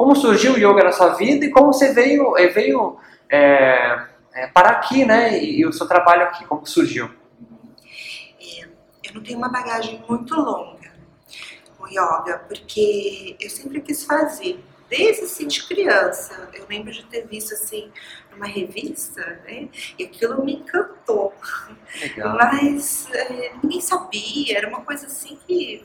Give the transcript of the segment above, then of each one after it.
como surgiu o yoga na sua vida e como você veio, eh, veio é, é, parar aqui, né? E, e, o seu trabalho aqui, como surgiu? É, eu não tenho uma bagagem muito longa com yoga, porque eu sempre quis fazer desde assim de criança. Eu lembro de ter visto assim numa revista, né? E aquilo me encantou. Legal. Mas é, ninguém sabia, era uma coisa assim que.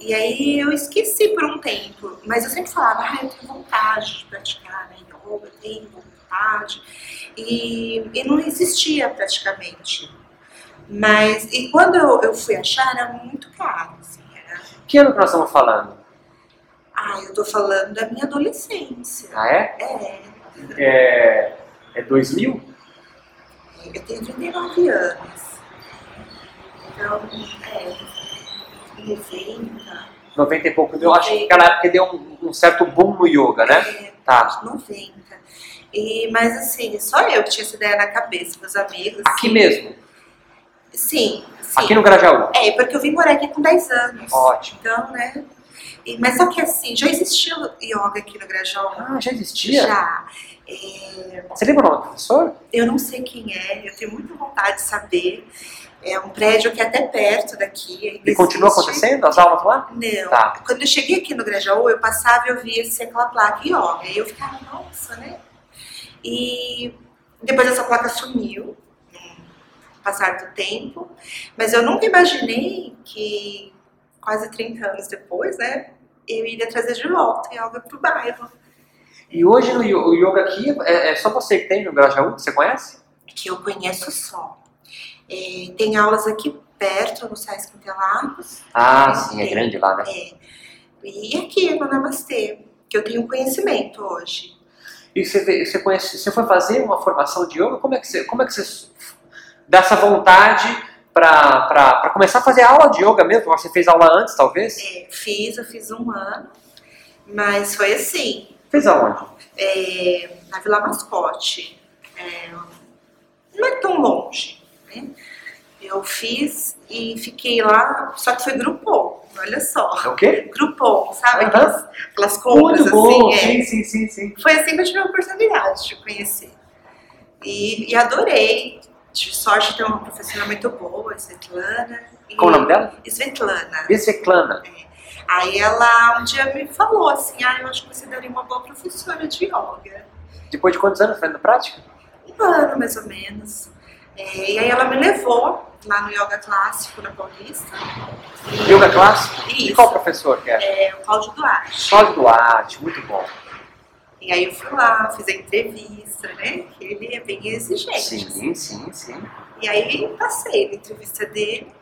E aí eu esqueci por um tempo, mas eu sempre falava, ah, eu tenho vontade de praticar né, yoga, eu tenho vontade. E, e não existia praticamente. Mas, e quando eu, eu fui achar, era muito caro. Assim, era... Que ano que nós estamos falando? Ah, eu tô falando da minha adolescência. Ah, é? É. É, é 2000? Eu tenho 39 anos. Então, é. 90. 90 e pouco. Eu acho que naquela época deu um, um, certo boom no yoga, né? É, tá. 90. E, mas assim, só eu que tinha essa ideia na cabeça, meus amigos. Aqui assim, mesmo? Sim, sim. Aqui no Grajaú? É, porque eu vim morar aqui com 10 anos. Ótimo. Então, né? E, mas só que assim, já existiu yoga aqui no Grajaú. Ah, já existia? Já. É... Você lembra o nome do professor? Eu não sei quem é, eu tenho muita vontade de saber. É um prédio que é até perto daqui. E continua acontecendo as aulas lá? Não. Tá. Quando eu cheguei aqui no Grajaú, eu passava e eu via assim, aquela placa yoga. E eu ficava, nossa, né? E depois essa placa sumiu, no passar do tempo. Mas eu nunca imaginei que quase 30 anos depois, né? Eu iria trazer de volta yoga pro bairro. E hoje o yoga aqui, é, é, só você que tem no Grajaú, você conhece? Que eu conheço só. É, tem aulas aqui perto, no Sesc Interlagos. Ah, sim, é grande lá, né? É. E aqui no Namastê, que eu tenho conhecimento hoje. E você, você conhece, você foi fazer uma formação de yoga? Como é que você, como é que você dá essa vontade para começar a fazer aula de yoga mesmo? Você fez aula antes, talvez? É, fiz, eu fiz um ano, mas foi assim. Fez aonde? É, na Vila Mascote. É, não é tão longe, né? Eu fiz e fiquei lá, só que foi grupom, olha só. É o quê? Grupom, sabe? Uhum. Aquelas, aquelas compras Muito bom, assim. sim, é. sim, sim, sim. Foi assim que eu tive a oportunidade de conhecer. E, e adorei. Tive sorte de ter uma professora muito boa, Svetlana. Qual o nome dela? Svetlana. Svetlana. Aí ela um dia me falou assim, ah, eu acho que você daria uma boa professora de yoga. Depois de quantos anos fazendo prática? Um ano, mais ou menos. É, e aí ela me levou lá no Yoga Clássico, na Paulista. E- Yoga clássico? E Isso. qual professor que é? É, o Cláudio Duarte. Cláudio Duarte, muito bom. E aí eu fui lá, fiz a entrevista, né? Ele é bem exigente. Sim, sim, sim. E aí passei na entrevista dele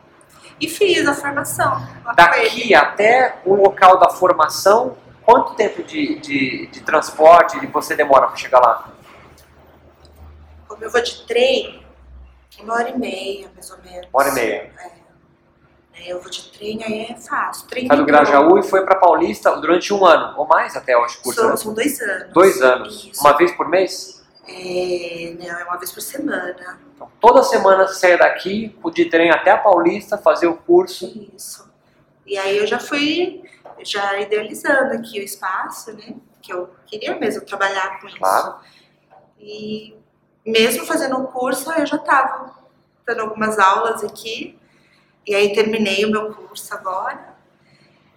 e fiz a formação. Daqui até o local da formação, quanto tempo de, de, de transporte você demora para chegar lá? Como eu vou de trem, uma hora e meia, mais ou menos. Uma hora e meia. É. É, Eu vou de trem, aí é fácil. Trem Sai do metrô. Grajaú e foi para Paulista durante um ano, ou mais até, eu acho, curso. São, né? são dois anos. Dois anos. Isso. Uma vez por mês? É, não, é uma vez por semana. Então, toda semana você saia daqui, de trem até a Paulista, fazer o curso. Isso. E aí eu já fui já idealizando aqui o espaço, né? Que eu queria mesmo trabalhar com isso. Claro. E mesmo fazendo o curso, eu já estava dando algumas aulas aqui. E aí terminei o meu curso agora.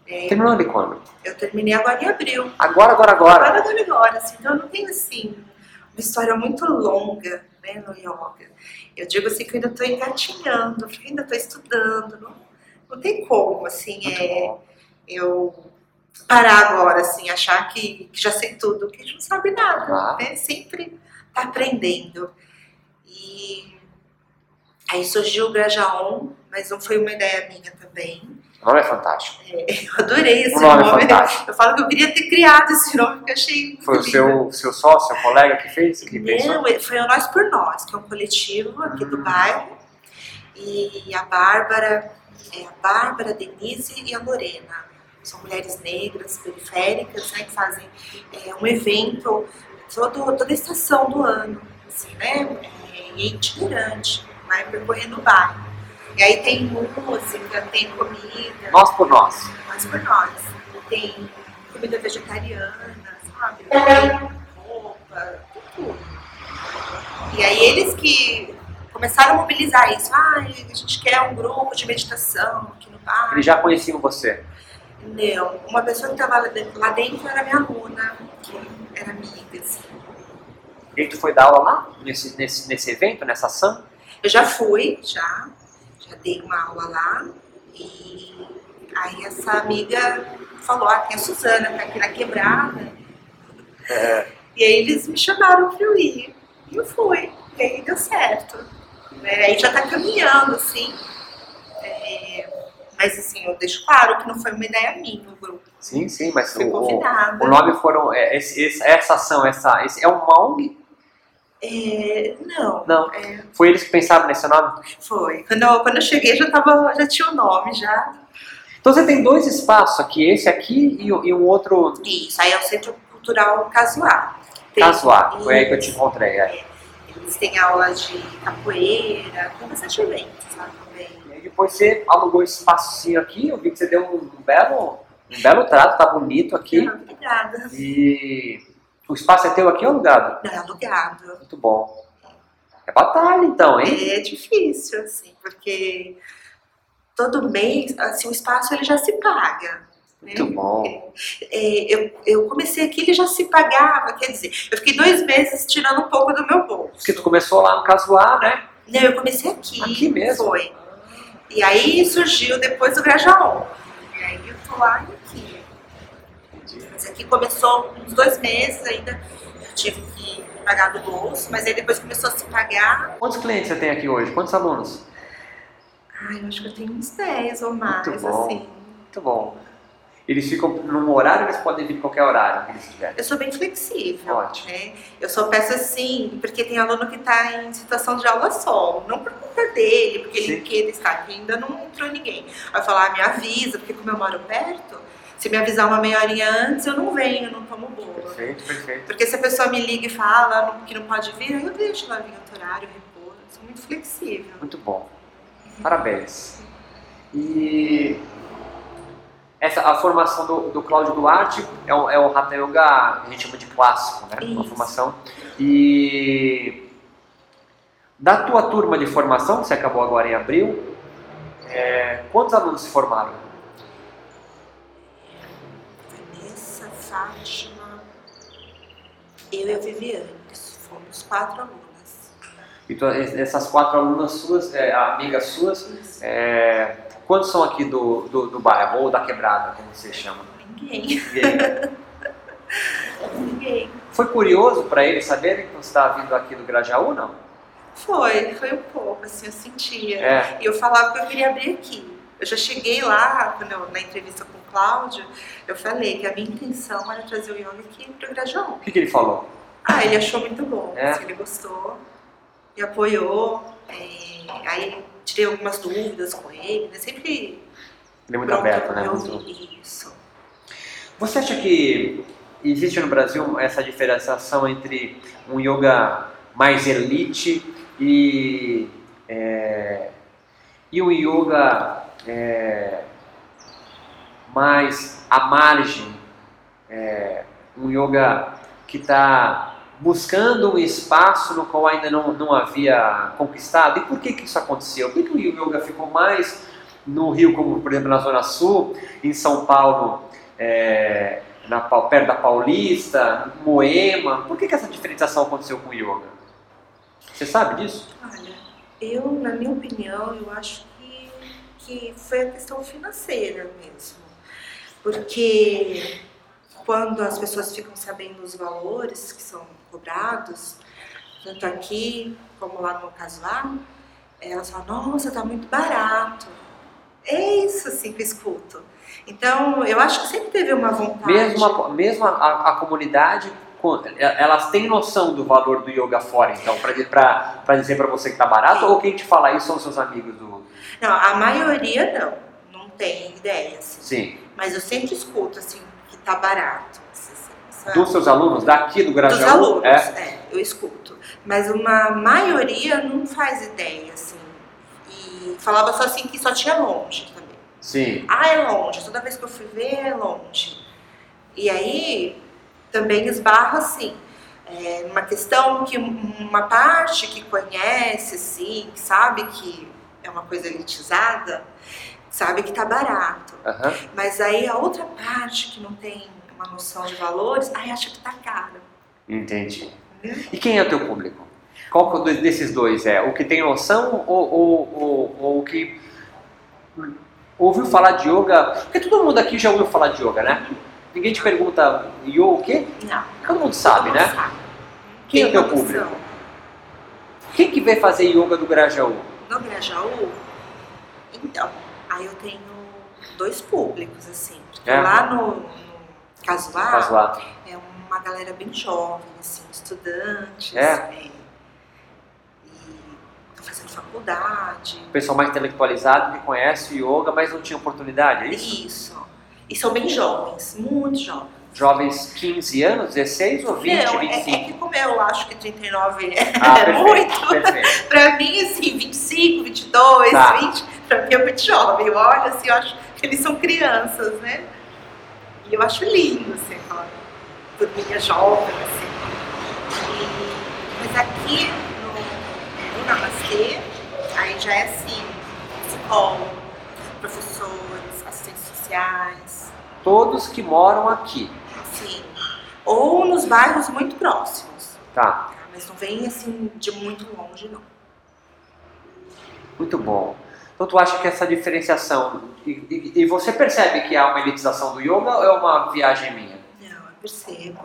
Terminou de quando? Eu terminei agora em abril. Agora, agora, agora. Agora, agora, agora. Assim, então eu não tenho assim uma história muito longa né, no yoga. Eu digo assim que eu ainda estou engatinhando, porque ainda estou estudando. Não, não tem como, assim, Muito é, bom. eu parar agora, assim, achar que, que já sei tudo, que a gente não sabe nada, né? Sempre tá aprendendo. E aí surgiu o Grajaon, mas não foi uma ideia minha também. O nome é fantástico. Eu adorei esse O nome é nome. Eu falo que eu queria ter criado esse nome, porque achei muito Foi o seu, seu sócio, seu colega que fez, que pensou? Não, ele- foi o Nós por Nós, que é um coletivo aqui do bairro. E a Bárbara, é a Bárbara, a Denise e a Lorena. São mulheres negras, periféricas, né, que fazem é, um evento todo, toda estação do ano, assim, né? É, e é itinerante, vai percorrendo o bairro. E aí tem música, tem comida, Nós por nós. nós por nós. Tem comida vegetariana, sabe? Roupa, tudo. E aí eles que começaram a mobilizar isso. Ah, a gente quer um grupo de meditação aqui no bar. Eles já conheciam você? Não, uma pessoa que estava lá dentro, lá dentro era minha aluna, que era amiga, assim. E tu foi dar aula lá? Nesse, nesse, nesse evento, nessa ação? Eu já fui, já, já dei uma aula lá. E aí essa amiga falou, ah, tem a Suzana, tá aqui na quebrada. É. E aí eles me chamaram para eu ir. E eu fui. E aí deu certo. Né? Aí já tá caminhando, assim. É, Mas assim, eu deixo claro que não foi uma ideia minha o grupo. Sim, sim, mas Fui o, o, convidada. o nome foram. é, esse- esse- essa ação, essa, esse, é uma ONG? É, não. Não. É, Foi eles que pensaram nesse nome? foi. Quando eu, quando eu cheguei já, tava, já tinha o nome, já. Então você tem dois espaços aqui, esse aqui e, o- e um outro Isso, aí é o Centro Cultural Casuá. Tem- casuar. Foi aí que eu te encontrei. É. Eles têm aula de capoeira, tem bastante eventos lá também. E aí depois você alugou esse espacinho aqui, eu vi que você deu um belo, um belo trato, tá bonito aqui. Obrigada. E o espaço é teu aqui ou alugado? Não, é alugado. Muito bom. É batalha então, hein? É difícil, assim, porque todo mês, assim, o espaço ele já se paga. né? Muito bom. É, eu, eu comecei aqui, ele já se pagava, quer dizer, eu fiquei dois meses tirando um pouco do meu bolso. Porque tu começou lá no Casuar, né? Não, eu comecei aqui. Aqui mesmo? Foi. E aí surgiu depois o Grajaú. Lá e aqui. Mas aqui começou uns dois meses ainda, eu tive que pagar do bolso, mas aí depois começou a se pagar. Quantos clientes você tem aqui hoje? Quantos alunos? Ai, eu acho que eu tenho uns 10 ou mais, Muito bom. assim. Muito bom. Eles ficam num horário, eles podem vir em qualquer horário que eles quiserem. Eu sou bem flexível. Ótimo. Né? Eu só peço assim, porque tem aluno que está em situação de aula solo. Não por conta dele, porque Sim. ele queira estar aqui, ainda não entrou ninguém. Vai falar, ah, me avisa, porque como eu moro perto, se me avisar uma meia horinha antes, eu não venho, não tomo bolo. Perfeito, perfeito. Porque se a pessoa me liga e fala que não pode vir, aí eu deixo ela vir outro horário, repor. Eu sou muito flexível. Muito bom. Parabéns. E essa, a formação do, do Cláudio Duarte é o, é o Hatha Yoga, a gente chama de clássico, né? Uma Isso. formação. E da tua turma de formação, que você acabou agora em abril, é, quantos alunos se formaram? Vanessa, Fátima, eu e a Viviane, fomos quatro alunas. E tu- essas quatro alunas suas, é, amigas suas, é, quantos são aqui do, do, do bairro, ou da quebrada, como você chama? Ninguém, Ninguém. ninguém. Foi curioso para eles saberem que você estava vindo aqui do Grajaú, não? Foi, foi um pouco, assim, eu sentia. É. E eu falava que eu queria abrir aqui. Eu já cheguei lá, quando eu- na entrevista com o Cláudio, eu falei que a minha intenção era trazer o yoga aqui para o Grajaú. O que, que ele falou? Ah, ele achou muito bom, É? assim, ele gostou, me apoiou. é, aí tirei algumas dúvidas com ele, né? Sempre Ele é muito aberto, né? Muito-. Isso. Você acha que existe no Brasil essa diferenciação entre um yoga mais elite e, é, e um yoga é, mais à margem, é, um yoga que está buscando um espaço no qual ainda não, não havia conquistado? E por que, que isso aconteceu? Por que, que o yoga ficou mais no Rio, como por exemplo na Zona Sul, em São Paulo, é, na, perto da Paulista, Moema? Por que, que essa diferenciação aconteceu com o yoga? Você sabe disso? Olha, eu, na minha opinião, eu acho que, que foi a questão financeira mesmo. Porque quando as pessoas ficam sabendo os valores que são cobrados, tanto aqui como lá no Casuar, elas falam, nossa, tá muito barato. É isso assim que eu escuto. Então, eu acho que sempre teve uma vontade. Mesmo a, mesmo a, a- comunidade, com- elas têm noção do valor do yoga fora, então, para dizer para você que tá barato, ou quem te fala isso são seus amigos do. Não, a maioria não, não tem ideia. Assim. Sim. Mas eu sempre escuto assim que tá barato. Dos seus alunos, daqui do dos Grajaú? alunos, É. é, eu escuto. Mas uma maioria não faz ideia, assim. E falava só assim que só tinha longe também. Sim. Ah, é longe. Toda vez que eu fui ver, é longe. E aí, também esbarro assim. É, uma questão que uma parte que conhece, assim, sabe que é uma coisa elitizada, sabe que tá barato. Aham. Mas aí a outra parte que não tem uma noção de valores, aí acha que tá caro. Entendi. Entendeu? E quem é o teu público? Qual é desses dois é? O que tem noção ou, ou, ou, ou o que ouviu falar de yoga? Porque todo mundo aqui já ouviu falar de yoga, né? Ninguém te pergunta yoga o quê? Não. Todo mundo sabe, né? sabe. Quem é o teu público? Quem que veio fazer yoga do Grajaú? No Grajaú, então, aí eu tenho dois públicos, assim. É? lá no, no Casuar, é uma galera bem jovem, assim, estudantes. É? E estão fazendo faculdade. O pessoal mais intelectualizado que conhece o yoga, mas não tinha oportunidade, é isso? Isso. E são bem jovens, muito jovens. Jovens 15 anos, 16 ou 20, Não, é, 25? é que como eu acho que 39 é Ah, perfeito, muito, perfeito. pra mim, assim, 25, 22, Tá. 20, pra mim é muito jovem. Eu olho assim, eu acho que eles são crianças, né? E eu acho lindo, assim, aquela turminha jovem, assim. E- mas aqui no, no Namastê, aí já é assim, psicólogo, professores, assistentes sociais, Todos que moram aqui, assim. Ou nos bairros muito próximos, tá? Mas não vem, assim, de muito longe, não. Muito bom. Então tu acha que essa diferenciação, e, e- e você percebe que há uma elitização do yoga ou é uma viagem minha? Não, eu percebo.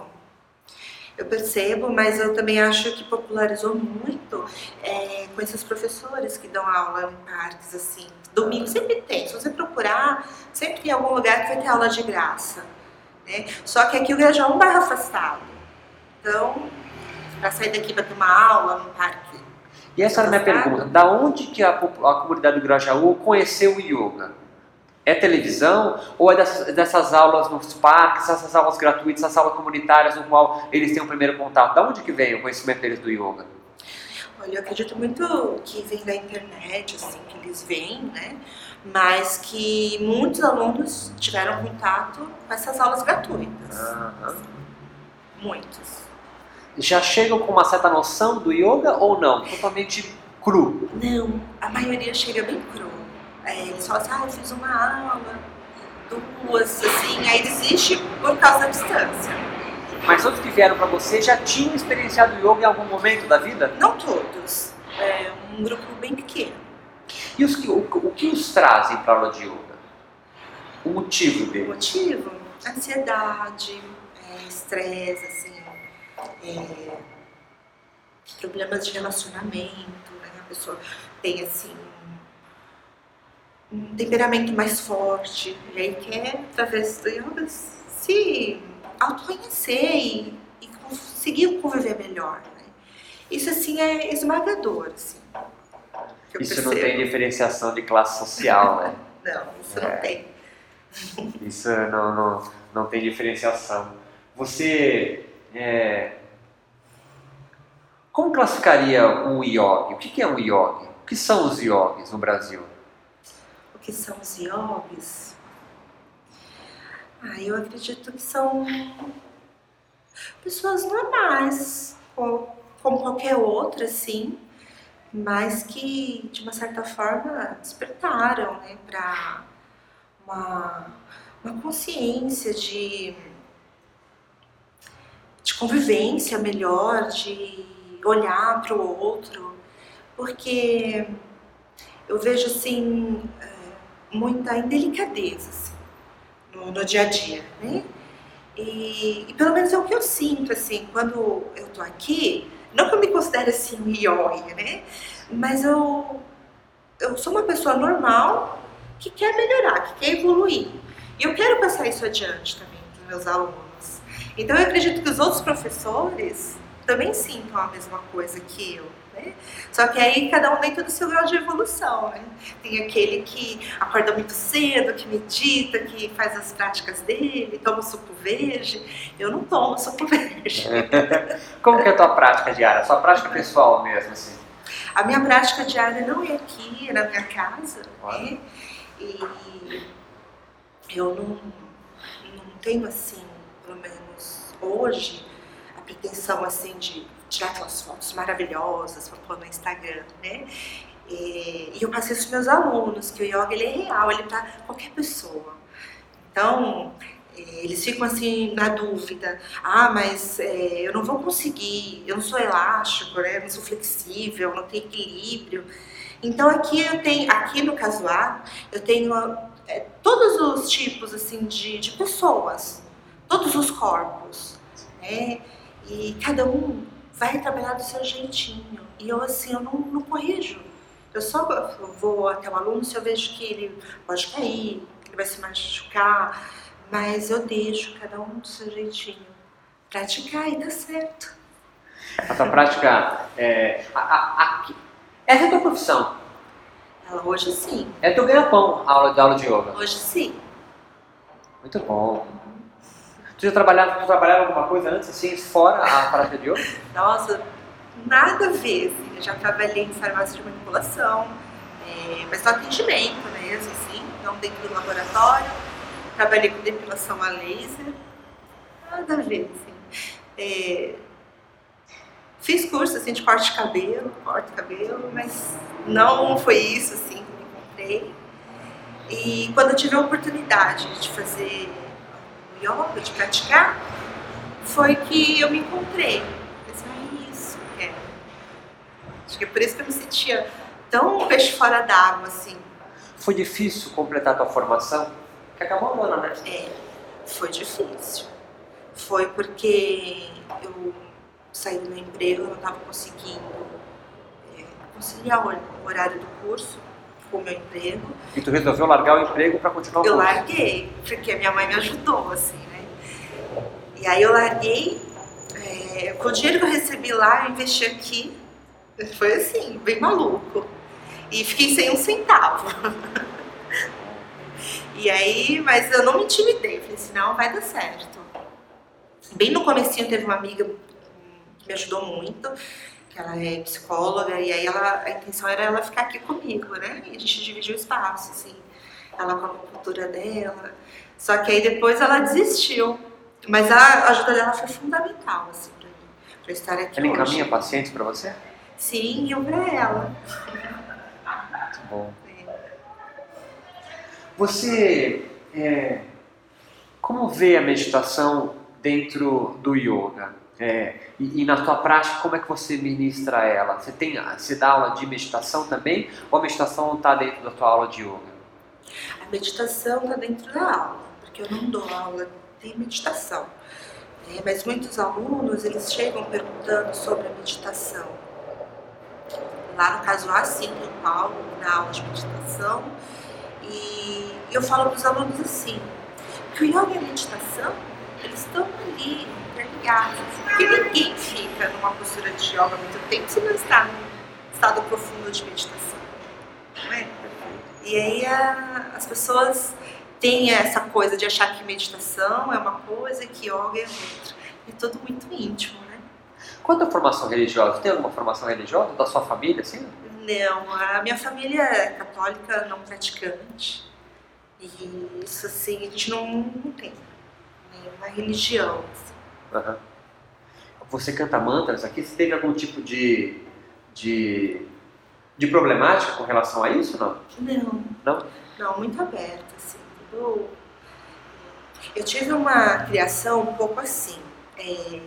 Eu percebo, mas eu também acho que popularizou muito é, com esses professores que dão aula em parques, assim. Domingo sempre tem. Se você procurar, sempre tem algum lugar que vai ter aula de graça. Né? Só que aqui o Grajaú é um bairro afastado. Então, para sair daqui para ter uma aula num parque. E essa era a minha pergunta, da onde que a, a comunidade do Grajaú conheceu o yoga? É televisão ou é dessas, dessas aulas nos parques, essas aulas gratuitas, essas aulas comunitárias no qual eles têm o primeiro contato? Da onde que vem o conhecimento deles do yoga? Olha, eu acredito muito que vem da internet, assim, que eles veem, né? Mas que muitos alunos tiveram contato com essas aulas gratuitas. Aham. Muitos. Já chegam com uma certa noção do yoga ou não? Totalmente cru. Não, a maioria chega bem cru. É, eles falam assim, ah, eu fiz uma aula, duas, assim, aí desiste por causa da distância. Mas todos que vieram para você já tinham experienciado yoga em algum momento da vida? Não todos. É um grupo bem pequeno. E os que, o, o que os trazem para aula de yoga? O motivo O dele? motivo? Ansiedade, é, estresse, assim, é, problemas de relacionamento, né? A pessoa tem, assim, um temperamento mais forte, e aí quer, através do yoga, se autoconhecer e, e conseguir conviver melhor, né? Isso, assim, é esmagador, assim. Isso não percebo. tem diferenciação de classe social, né? Não, isso É. não tem. Isso não, não, não tem diferenciação. Você. É, Como classificaria um yogi? O que é um yogi? O que são os yogis no Brasil? O que são os yogis? Ah, eu acredito que são pessoas normais, co- como qualquer outra, assim, mas que de uma certa forma despertaram, né, para uma, uma consciência de, de convivência melhor, de olhar para o outro, porque eu vejo assim é, muita indelicadeza assim, no, no dia a dia, né? E, e pelo menos é o que eu sinto assim quando eu tô aqui. Não que eu me considere assim yogi, né? Mas eu eu sou uma pessoa normal que quer melhorar, que quer evoluir. E eu quero passar isso adiante também para meus alunos. Então eu acredito que os outros professores também sintam a mesma coisa que eu. Né? Só que aí cada um dentro do seu grau de evolução, né? Tem aquele que acorda muito cedo, que medita, que faz as práticas dele, toma suco verde. Eu não tomo suco verde. Como que é a tua prática diária? A sua prática pessoal mesmo, assim? A minha prática diária não é aqui, é na minha casa, né? E eu não, não tenho assim, pelo menos hoje a pretensão assim de tirar aquelas fotos maravilhosas para pôr no Instagram, né? E, e eu passei isso para meus alunos que o yoga ele é real, ele para qualquer pessoa. Então eles ficam assim na dúvida, ah, mas é, eu não vou conseguir, eu não sou elástico, né? Eu não sou flexível, não tenho equilíbrio. Então aqui eu tenho, aqui no casuar, eu tenho é, todos os tipos assim de, de pessoas, todos os corpos, né? E cada um vai trabalhar do seu jeitinho. E eu assim, eu não, não corrijo. Eu só vou até o aluno se eu vejo que ele pode cair, que ele vai se machucar, mas eu deixo cada um do seu jeitinho. Praticar e dá certo. A tua prática é. A, a, a, essa é a tua profissão? Ela hoje sim. É teu ganha-pão aula de aula de yoga? Hoje sim. Muito bom. Tu já trabalhava, tu trabalhava alguma coisa antes, assim, fora a prática de yoga? Nossa, nada a ver. Assim. Eu já trabalhei em farmácia de manipulação, é, mas no atendimento mesmo, assim, não dentro do laboratório. Trabalhei com depilação a laser. Nada a ver, assim. É, fiz curso assim, de corte de cabelo, corte de cabelo, mas não foi isso assim que eu encontrei. E quando eu tive a oportunidade de fazer yoga, de praticar, foi que eu me encontrei. Eu pensei, é isso que quero. Acho que é por isso que eu me sentia tão peixe fora d'água, assim. Foi difícil completar a tua formação? Que acabou agora, né? É, foi difícil. Foi porque eu saí do meu emprego, eu não estava conseguindo é, conciliar o horário do curso com o meu emprego. E tu resolveu largar o emprego para continuar o Eu curso? larguei, porque a minha mãe me ajudou, assim, né? E aí eu larguei, é, com o dinheiro que eu recebi lá, eu investi aqui. Foi assim, bem maluco. E fiquei sem um centavo. e aí, mas eu não me intimidei, falei assim, não, vai dar certo. Bem no comecinho teve uma amiga que me ajudou muito, que ela é psicóloga, e aí ela, a intenção era ela ficar aqui comigo, né? E a gente dividiu o espaço, assim, ela com a cultura dela. Só que aí depois ela desistiu. Mas a ajuda dela foi fundamental, assim, pra mim, pra estar aqui Ela hoje. encaminha pacientes para você? Sim, eu pra ela. Muito bom. Você, é, como vê a meditação dentro do yoga? É, e, e na tua prática, como é que você ministra ela? Você, tem, você dá aula de meditação também? Ou a meditação não está dentro da tua aula de yoga? A meditação está dentro da aula, porque eu não dou aula de meditação. né? mas muitos alunos, eles chegam perguntando sobre a meditação. Lá no caso A, sim, tem o Paulo na aula de meditação. E eu falo para os alunos assim, que o yoga e a meditação, eles estão ali, interligados. Porque ninguém fica numa postura de yoga muito tempo se não está num estado profundo de meditação. Não é? E aí a- as pessoas têm essa coisa de achar que meditação é uma coisa e que yoga é outra. É tudo muito íntimo, né? Quanto à formação religiosa? Tem alguma formação religiosa da sua família, assim? Não, a minha família é católica não praticante. E isso assim, a gente não, não tem nenhuma religião. assim. Aham. Você canta mantras aqui? Você teve algum tipo de, de, de problemática com relação a isso, não? Não, Não? não, muito aberta, assim. Eu tive uma criação um pouco assim. É,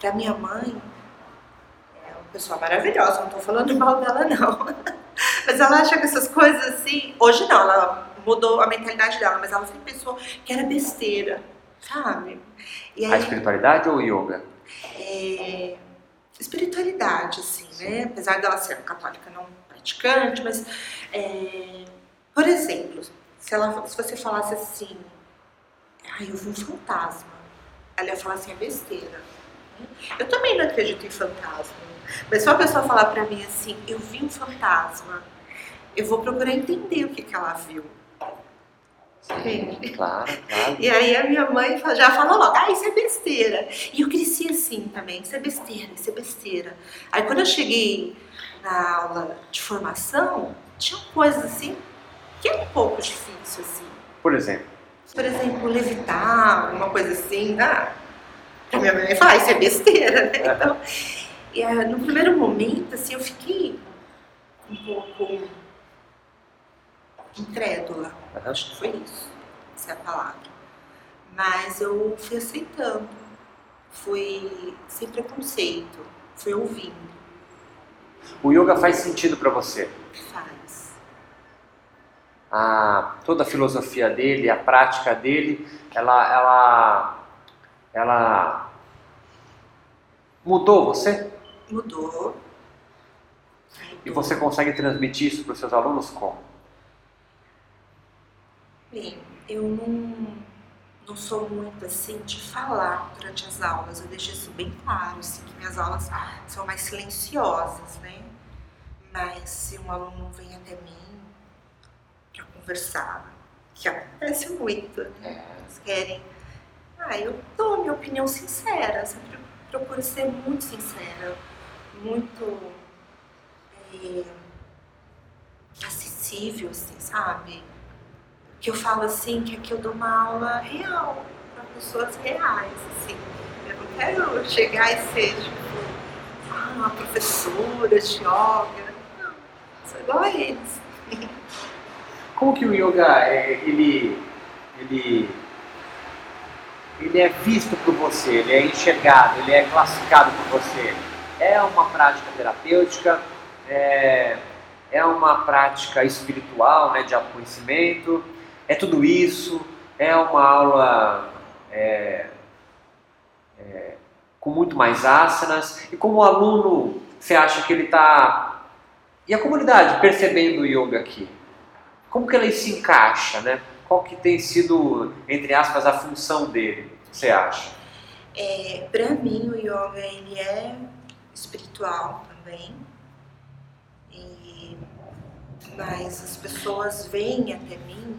para minha mãe, é uma pessoa maravilhosa, não estou falando mal dela, não. Mas ela acha que essas coisas assim. Hoje não, ela mudou a mentalidade dela, mas ela sempre pensou que era besteira, sabe? E A espiritualidade ou o yoga? é, espiritualidade, assim, né? Apesar dela ser católica não praticante, mas, é, por exemplo, se, ela, se você falasse assim, ah, eu vi um fantasma, ela ia falar assim, é besteira. Eu também não acredito em fantasma, mas se uma pessoa falar pra mim assim, eu vi um fantasma, eu vou procurar entender o que, que ela viu. Entende? Claro, claro. E aí a minha mãe já falou logo, ah, isso é besteira. E eu cresci assim também, isso é besteira, isso é besteira. Aí quando eu cheguei na aula de formação, tinha coisas assim que é um pouco difícil, assim. Por exemplo, Por exemplo, levitar, uma coisa assim, ah, Pra minha mãe falar, isso é besteira, né? Então, e, ah, no primeiro momento, assim, eu fiquei um pouco incrédula. Acho que foi isso, essa é a palavra. Mas eu fui aceitando, fui sem preconceito, fui ouvindo. O yoga faz sentido para você? Faz. A, toda a filosofia dele, a prática dele, ela, ela, ela mudou você? Mudou. E você consegue transmitir isso para os seus alunos como? Bem, eu não, não sou muito assim de falar durante as aulas. Eu deixo isso bem claro, assim, que minhas aulas são mais silenciosas, né? Mas se um aluno vem até mim para conversar, que acontece muito, né? Eles querem. Ah, eu dou a minha opinião sincera, sempre procuro ser muito sincera, muito é, acessível, assim, sabe? Que eu falo assim, que aqui eu dou uma aula real, para pessoas reais, assim. Eu não quero chegar e ser, tipo, ah, uma professora de yoga. Não, sou igual a eles. Como que o yoga, é, ele, ele, ele é visto por você, ele é enxergado, ele é classificado por você? É uma prática terapêutica, é, é uma prática espiritual, né, de autoconhecimento, é tudo isso, é uma aula é, é, com muito mais asanas. E como aluno, você acha que ele está. E a comunidade percebendo o yoga aqui? Como que ele se encaixa, né? Qual que tem sido, entre aspas, a função dele, você acha? É, Para mim, o yoga ele é espiritual também. E, mas as pessoas vêm até mim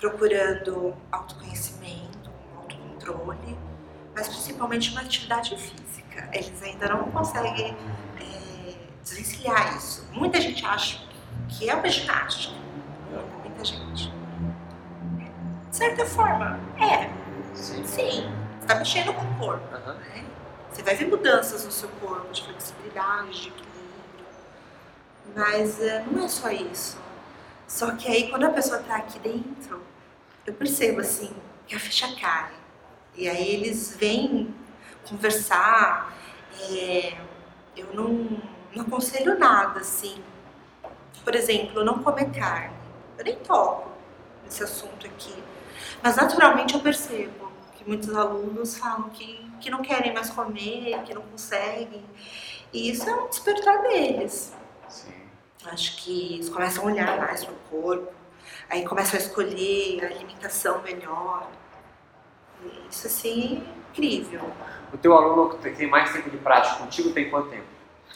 procurando autoconhecimento, autocontrole, mas principalmente uma atividade física. Eles ainda não conseguem é, desvencilhar isso. Muita gente acha que é uma ginástica. Muita gente. De certa forma, é. Sim. Sim. Você está mexendo com o corpo. Uhum. Né? Você vai ver mudanças no seu corpo, de flexibilidade, de equilíbrio. Mas é, não é só isso. Só que aí, quando a pessoa está aqui dentro, eu percebo assim que a ficha cai. E aí eles vêm conversar. É, eu não, não aconselho nada assim. Por exemplo, não comer carne. Eu nem toco nesse assunto aqui. Mas naturalmente eu percebo que muitos alunos falam que, que não querem mais comer, que não conseguem. E isso é um despertar deles. Sim. Acho que eles começam a olhar mais para o corpo Aí começam a escolher a alimentação melhor. Isso assim é incrível. O teu aluno que tem mais tempo de prática contigo tem quanto tempo?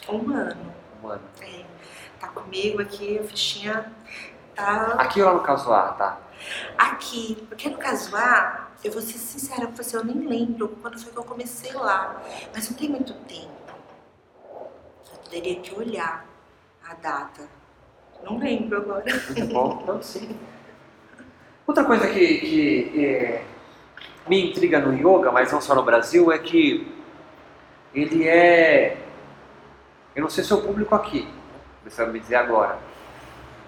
Um ano. Um ano. É. Tá comigo aqui, a fichinha tá. Aqui ou no Casuar, tá? Aqui, porque no Casuar, eu vou ser sincera com você, eu nem lembro quando foi que eu comecei lá. Mas não tem muito tempo. Eu teria que olhar a data. Não lembro agora. Muito bom, então sim. Outra coisa que, que é, me intriga no yoga, mas não só no Brasil, é que ele é. Eu não sei se é o público aqui, você vai me dizer agora,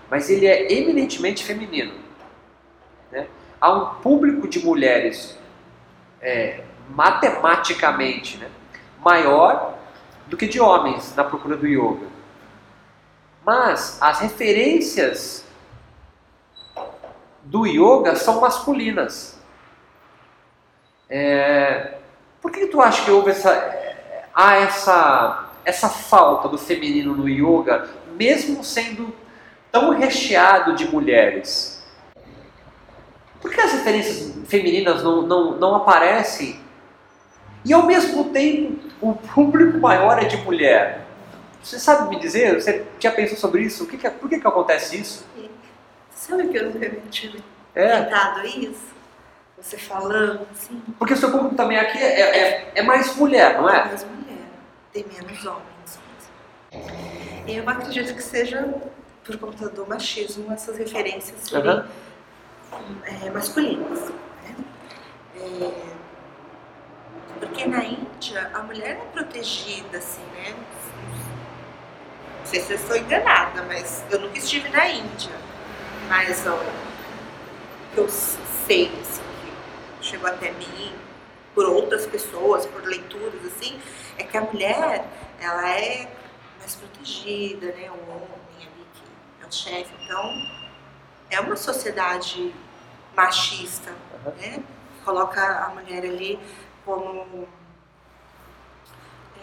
mas ele é eminentemente feminino. Né? Há um público de mulheres é, matematicamente né, maior do que de homens na procura do yoga. Mas as referências do yoga são masculinas. É, por que tu acha que houve essa, há essa, essa falta do feminino no yoga, mesmo sendo tão recheado de mulheres? Por que as referências femininas não, não, não aparecem? E ao mesmo tempo o público maior é de mulher. Você sabe me dizer? Você já pensou sobre isso? O que que, por que, que acontece isso? Sabe que eu nunca tinha é. tentado isso? Você falando assim. Porque o seu público também aqui é, é, é mais mulher, não é? É mais mulher. Tem menos homens. Eu acredito que seja por conta do machismo essas referências uhum. é, masculinas. Né? É, Porque na Índia a mulher é protegida, assim, né? Não sei se eu estou enganada, mas eu nunca estive na Índia. Mas o que eu sei, assim, que chegou até mim, por outras pessoas, por leituras, assim, é que a mulher, ela é mais protegida, né? O homem ali que é o chefe. Então, é uma sociedade machista, Uhum. né? Coloca a mulher ali como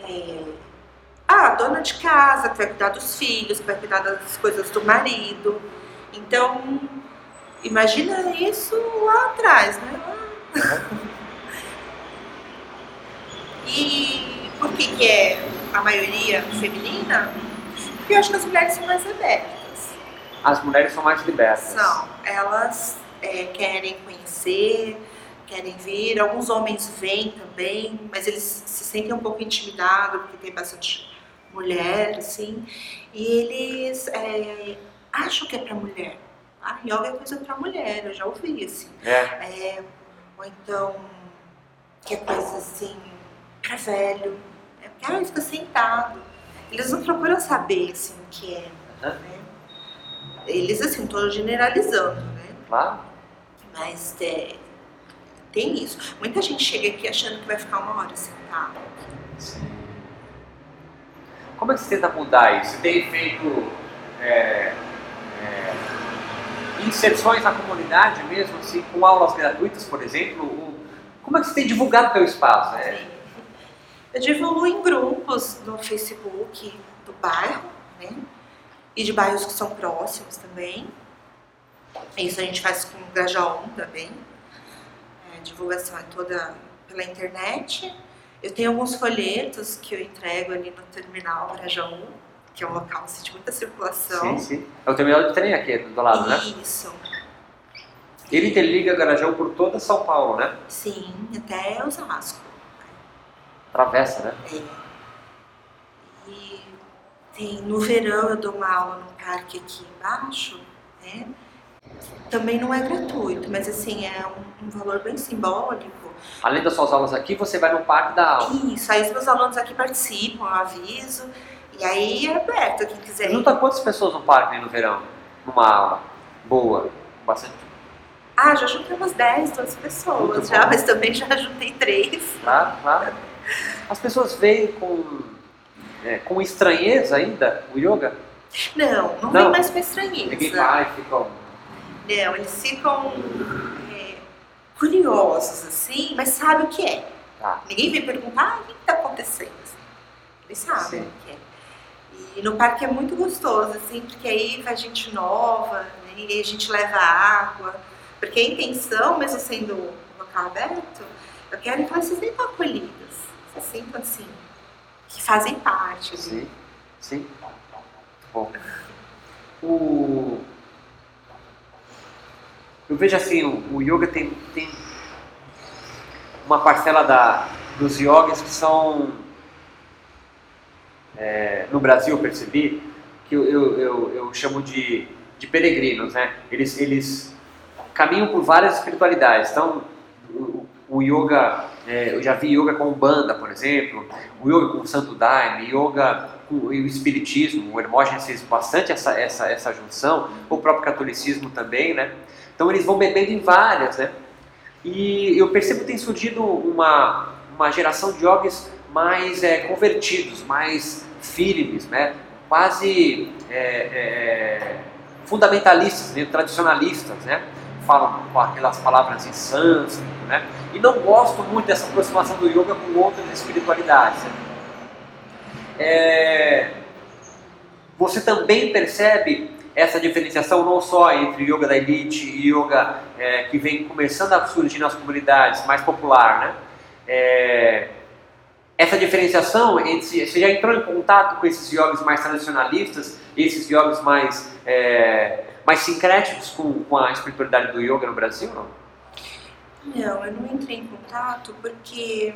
é, a dona de casa, que vai cuidar dos filhos, que vai cuidar das coisas do marido. Então, imagina isso lá atrás, né? E por que, que é a maioria feminina? Porque eu acho que as mulheres são mais abertas. As mulheres são mais libertas. São, elas é, querem conhecer, querem vir. Alguns homens vêm também, mas eles se sentem um pouco intimidados porque tem bastante mulher, assim. E eles é, acham que é para mulher. Ah, yoga é coisa para mulher, eu já ouvi assim. É. É, ou então, que é coisa assim, para velho. É porque, ah, fica sentado. Eles não procuram saber, assim, o que é. Né? Eles, assim, estou generalizando, né? Claro. Mas é, tem isso. Muita gente chega aqui achando que vai ficar uma hora sentado. Como é que você tenta mudar isso? Você tem feito é, é, inserções na comunidade mesmo, assim, com aulas gratuitas, por exemplo? Como é que você tem divulgado o seu espaço? É, Eu divulgo em grupos no Facebook do bairro, né? E de bairros que são próximos também. Isso a gente faz com o Grajaon também. É, divulgação é toda pela internet. Eu tenho alguns folhetos que eu entrego ali no terminal Grajaon, que é um local assim, de muita circulação. sim, sim. É o terminal de trem aqui do lado, né? Isso, Ele interliga Garajão por toda São Paulo, né? sim, até Osasco. Travessa, né? É. E tem, no verão eu dou uma aula no parque aqui embaixo, né? Também não é gratuito, mas assim, é um, um valor bem simbólico. Além das suas aulas aqui, você vai no parque da aula. Isso, aí os meus alunos aqui participam, eu aviso. E aí é aberto, quem quiser. Junta quantas pessoas no parque no verão? Numa aula boa? Bastante. Ah, já juntei umas 10, 12 pessoas já, mas também já juntei três. Claro, claro. As pessoas veem com, é, com estranheza ainda o yoga? Não, não, Não. vem mais com estranheza. Ninguém vai, ficam. Não, eles ficam curiosos, assim, mas sabem o que é. Tá. Ninguém vem perguntar ah, o que está acontecendo. Eles sabem Sim. o que é. E no parque é muito gostoso, assim, porque aí vai gente nova, né, e a gente leva água. Porque a intenção, mesmo sendo um local aberto, eu quero que elas se sintam acolhidas. Se sintam assim, que fazem parte. ali. Sim, sim. Bom. O... Eu vejo assim, o, o yoga tem, tem uma parcela da, dos yogis que são. é, no Brasil percebi que eu, eu, eu, eu chamo de, de peregrinos, né? Eles, eles caminham por várias espiritualidades. Então, o, o yoga, é, eu já vi yoga com banda, por exemplo, o yoga com o santo daime, yoga com o espiritismo, o Hermógenes fez bastante essa, essa, essa junção, o próprio catolicismo também, né? Então eles vão bebendo em várias, né? E eu percebo que tem surgido uma, uma geração de yogis mais é, convertidos, mais firmes, né? Quase é, é, fundamentalistas, meio tradicionalistas, né? Falam com aquelas palavras em sânscrito, né? E não gosto muito dessa aproximação do yoga com outras espiritualidades. né? É, você também percebe essa diferenciação não só entre yoga da elite e yoga é, que vem começando a surgir nas comunidades mais popular, né? É, essa diferenciação entre você já entrou em contato com esses yogis mais tradicionalistas, esses yogis mais é, mais sincréticos com, com a espiritualidade do yoga no Brasil, não? Não, eu não entrei em contato porque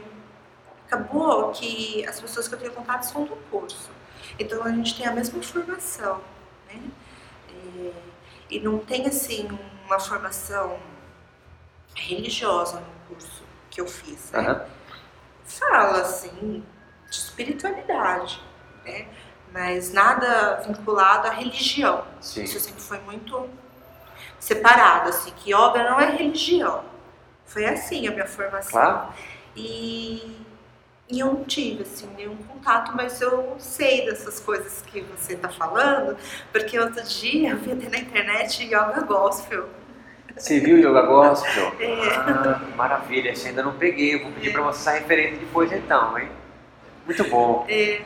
acabou que as pessoas que eu tenho contato são do curso. Então a gente tem a mesma formação, e não tem assim uma formação religiosa no curso que eu fiz. Né? Aham. fala, assim, de espiritualidade, né? Mas nada vinculado à religião. Sim. Isso sempre foi muito separado, assim, que yoga não é religião. Foi assim a minha formação. Claro. E, e eu não tive, assim, nenhum contato, mas eu sei dessas coisas que você está falando, porque outro dia eu vi até na internet yoga gospel. Você viu Yoga Gospel? É. Ah, maravilha, esse ainda não peguei. Eu vou pedir para você essa referência depois então, hein? Muito bom. É,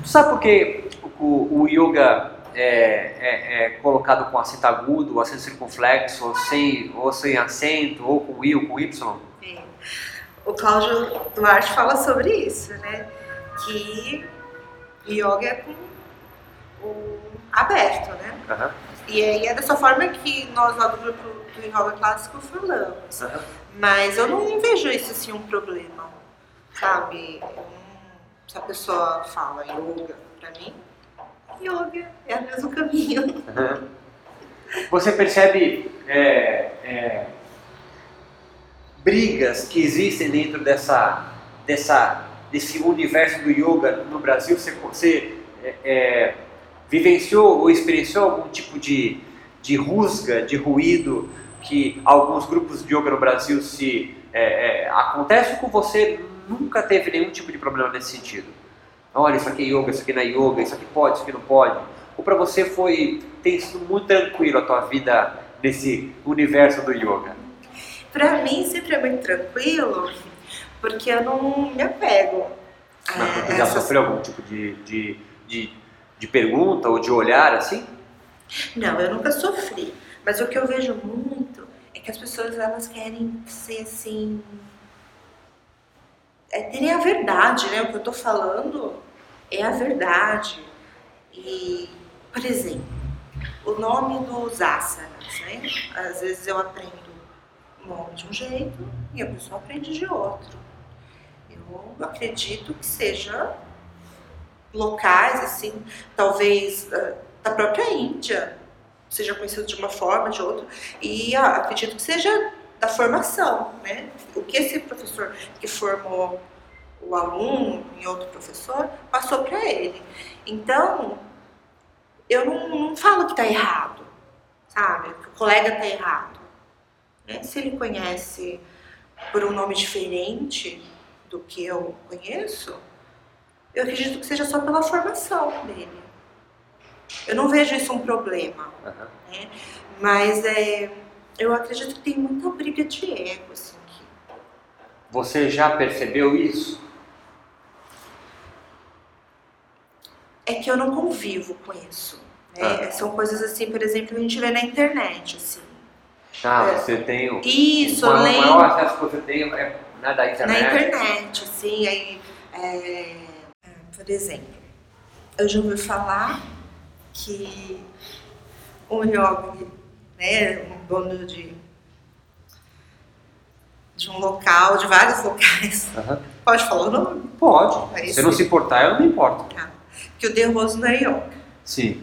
Tu sabe por que o, o yoga é, é- é colocado com acento agudo, acento circunflexo, ou sem, ou sem acento, ou com I ou com Y? O Cláudio Duarte fala sobre isso, né? Que yoga é com o aberto, né? Aham, E aí é dessa forma que nós lá do grupo do Yoga Clássico falamos. aham. Mas eu não vejo isso assim um problema, sabe? Se a pessoa fala yoga pra mim, yoga é o mesmo caminho. Aham. Você percebe é, é, brigas que existem dentro dessa, dessa, desse universo do yoga no Brasil? Você, você é, é, vivenciou ou experienciou algum tipo de, de rusga, de ruído que alguns grupos de yoga no Brasil se é, é, acontece com você nunca teve nenhum tipo de problema nesse sentido? Olha, isso aqui é yoga, isso aqui não é yoga, isso aqui pode, isso aqui não pode. Ou para você foi tem sido muito tranquilo a tua vida nesse universo do yoga? Pra mim sempre é muito tranquilo, porque eu não me apego a já essas... sofreu algum tipo de, de, de, de pergunta ou de olhar assim? Não, eu nunca sofri. Mas o que eu vejo muito é que as pessoas elas querem ser assim. É, terem a verdade, né? O que eu tô falando é a verdade. E, por exemplo, o nome dos asanas, né? Às vezes eu aprendo o nome de um jeito e a pessoa aprende de outro. Eu acredito que seja locais, assim, talvez ah, da própria Índia, seja conhecido de uma forma, de outra, e ah, acredito que seja da formação, né? O que esse professor que formou o aluno em outro professor passou para ele. Então, eu não, não falo que está errado, sabe? Que o colega está errado. Né? Se ele conhece por um nome diferente do que eu conheço, eu acredito que seja só pela formação dele. Eu não vejo isso um problema Aham. né? Mas é, eu acredito que tem muita briga de ego, assim, que Você já percebeu isso? é que eu não convivo com isso. né? Ah. São coisas assim, por exemplo, que a gente vê na internet, assim. Ah, É. você tem o, Isso, o maior, maior acesso que você tem é na da na internet. internet, assim, aí, é, é, por exemplo, eu já ouvi falar que um yogi, né, um dono de, de um local, de vários locais, Aham. pode falar o nome? Pode. Aí Se não se importar, eu não me importo. Que o derroso não é yoga. Sim.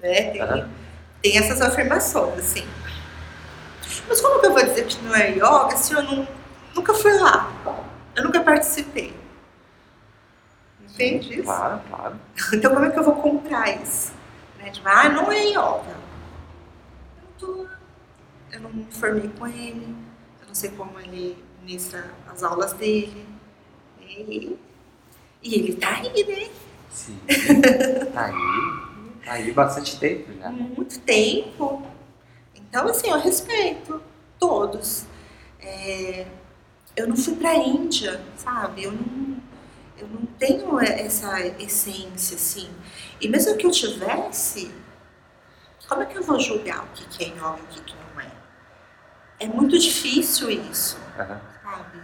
né? Tem, Aham. tem essas afirmações, assim. Mas como que eu vou dizer que não é yoga se eu não, nunca fui lá? Eu nunca participei. Entende isso? Claro, claro. Então como é que eu vou comprar isso? Né? Tipo, ah, não é yoga. Eu não tô. Eu não me formei com ele. Eu não sei como ele ministra as aulas dele. E, e ele tá aí, né? Sim. Tá aí. Tá aí bastante tempo já. muito tempo. Então, assim, eu respeito todos. É, eu não fui pra Índia, sabe? Eu não, eu não tenho essa essência, assim. E mesmo que eu tivesse, como é que eu vou julgar o que é yoga e o que não é? É muito difícil isso, Aham. sabe?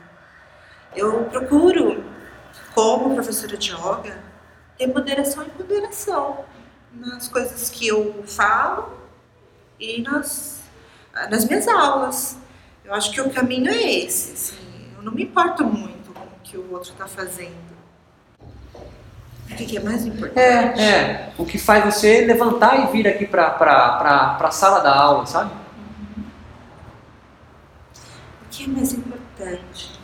Eu procuro, como professora de yoga, ter moderação e ponderação nas coisas que eu falo e nas, nas minhas aulas. Eu acho que o caminho é esse. Assim, eu não me importo muito com o que o outro está fazendo. O que é mais importante? É, é, o que faz você levantar e vir aqui para a sala da aula, sabe? Uhum. O que é mais importante?